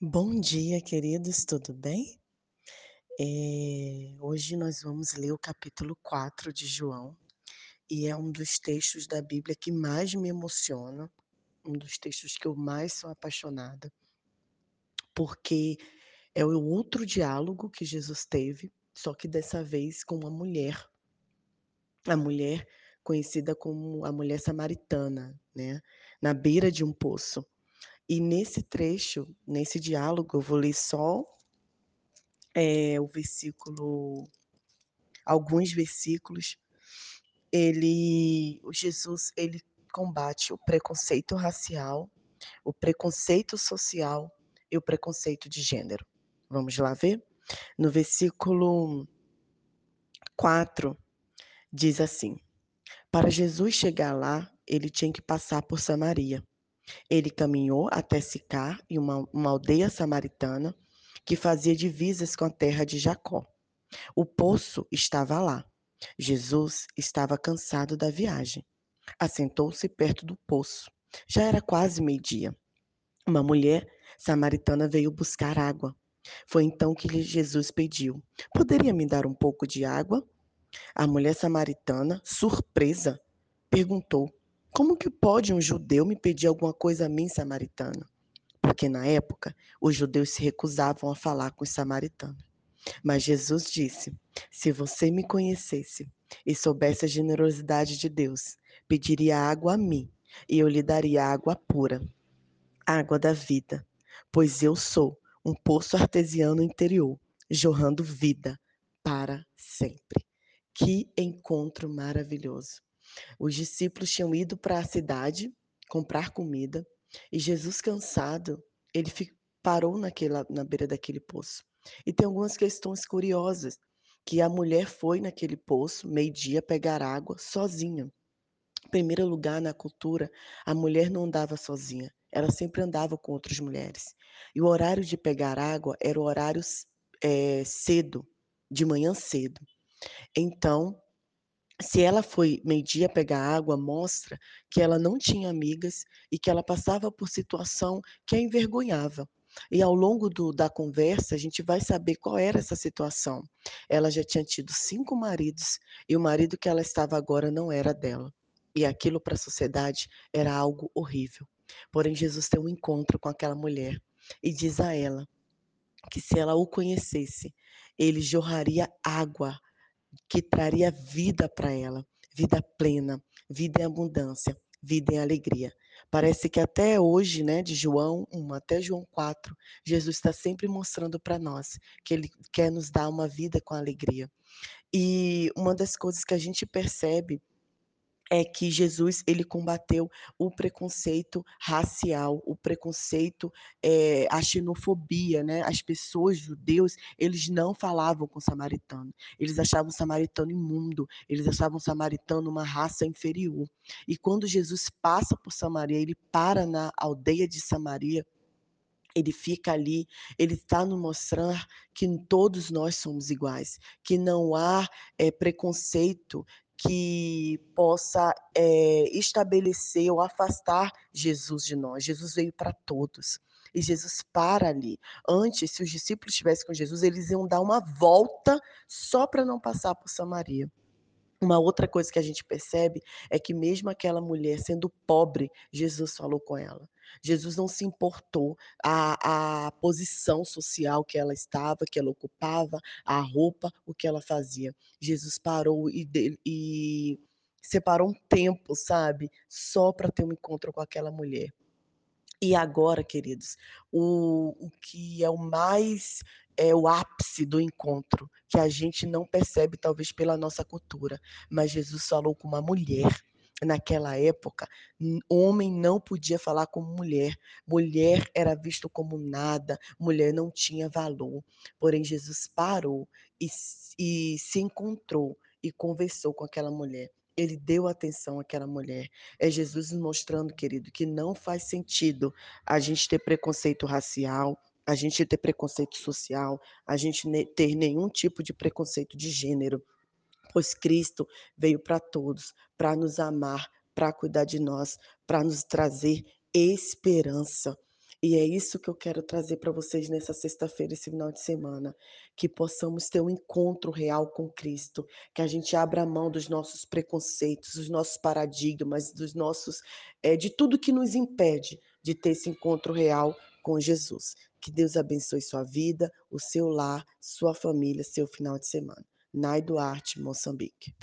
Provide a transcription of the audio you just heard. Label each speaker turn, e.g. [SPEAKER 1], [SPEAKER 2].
[SPEAKER 1] Bom dia, queridos, tudo bem? Eh, hoje nós vamos ler o capítulo 4 de João, e é um dos textos da Bíblia que mais me emociona, um dos textos que eu mais sou apaixonada. Porque é o outro diálogo que Jesus teve, só que dessa vez com uma mulher. A mulher conhecida como a mulher samaritana, né, na beira de um poço. E nesse trecho, nesse diálogo, eu vou ler só eh, o versículo alguns versículos. Ele o Jesus, ele combate o preconceito racial, o preconceito social e o preconceito de gênero. Vamos lá ver? No versículo 4, diz assim: Para Jesus chegar lá, ele tinha que passar por Samaria. Ele caminhou até Sicar, em uma, uma aldeia samaritana, que fazia divisas com a terra de Jacó. O poço estava lá. Jesus estava cansado da viagem. Assentou-se perto do poço. Já era quase meio-dia. Uma mulher samaritana veio buscar água. Foi então que Jesus pediu: Poderia me dar um pouco de água? A mulher samaritana, surpresa, perguntou: Como que pode um judeu me pedir alguma coisa a mim, samaritana? Porque na época os judeus se recusavam a falar com os samaritanos. Mas Jesus disse: Se você me conhecesse e soubesse a generosidade de Deus, pediria água a mim, e eu lhe daria água pura, água da vida, pois eu sou um poço artesiano interior, jorrando vida para sempre. Que encontro maravilhoso! Os discípulos tinham ido para a cidade comprar comida e Jesus, cansado, ele parou naquela, na beira daquele poço. E tem algumas questões curiosas, que a mulher foi naquele poço, meio-dia, pegar água sozinha. Em primeiro lugar, na cultura, a mulher não andava sozinha, ela sempre andava com outras mulheres. E o horário de pegar água era o horário é, cedo, de manhã cedo. Então, se ela foi meio-dia pegar água, mostra que ela não tinha amigas e que ela passava por situação que a envergonhava. E ao longo do, da conversa, a gente vai saber qual era essa situação. Ela já tinha tido cinco maridos e o marido que ela estava agora não era dela. E aquilo para a sociedade era algo horrível. Porém, Jesus tem um encontro com aquela mulher e diz a ela que se ela o conhecesse, ele jorraria água que traria vida para ela, vida plena, vida em abundância, vida em alegria. Parece que até hoje, né, de João 1 até João 4, Jesus está sempre mostrando para nós que ele quer nos dar uma vida com alegria. E uma das coisas que a gente percebe é que Jesus ele combateu o preconceito racial, o preconceito, eh, a xenofobia, né. As pessoas, judeus, eles não falavam com samaritano, eles achavam o samaritano imundo, eles achavam o samaritano uma raça inferior. E quando Jesus passa por Samaria, ele para na aldeia de Samaria, ele fica ali, ele está nos mostrar que todos nós somos iguais, que não há, eh, preconceito que possa é, estabelecer ou afastar Jesus de nós. Jesus veio para todos. E Jesus para ali. Antes, se os discípulos estivessem com Jesus, eles iam dar uma volta só para não passar por Samaria. Uma outra coisa que a gente percebe é que mesmo aquela mulher sendo pobre, Jesus falou com ela. Jesus não se importou a, a posição social que ela estava, que ela ocupava, a roupa, o que ela fazia. Jesus parou e, e separou um tempo, sabe, só para ter um encontro com aquela mulher. E agora, queridos, o, o que é o mais é o ápice do encontro, que a gente não percebe talvez pela nossa cultura, mas Jesus falou com uma mulher. Naquela época, homem não podia falar com mulher, mulher era visto como nada, mulher não tinha valor. Porém, Jesus parou e, e se encontrou e conversou com aquela mulher ele deu atenção àquela mulher. É Jesus mostrando, querido, que não faz sentido a gente ter preconceito racial, a gente ter preconceito social, a gente ter nenhum tipo de preconceito de gênero, pois Cristo veio para todos, para nos amar, para cuidar de nós, para nos trazer esperança. E é isso que eu quero trazer para vocês nessa sexta-feira, esse final de semana, que possamos ter um encontro real com Cristo, que a gente abra mão dos nossos preconceitos, dos nossos paradigmas, dos nossos, eh, de tudo que nos impede de ter esse encontro real com Jesus. Que Deus abençoe sua vida, o seu lar, sua família, seu final de semana. Nai Duarte, Moçambique.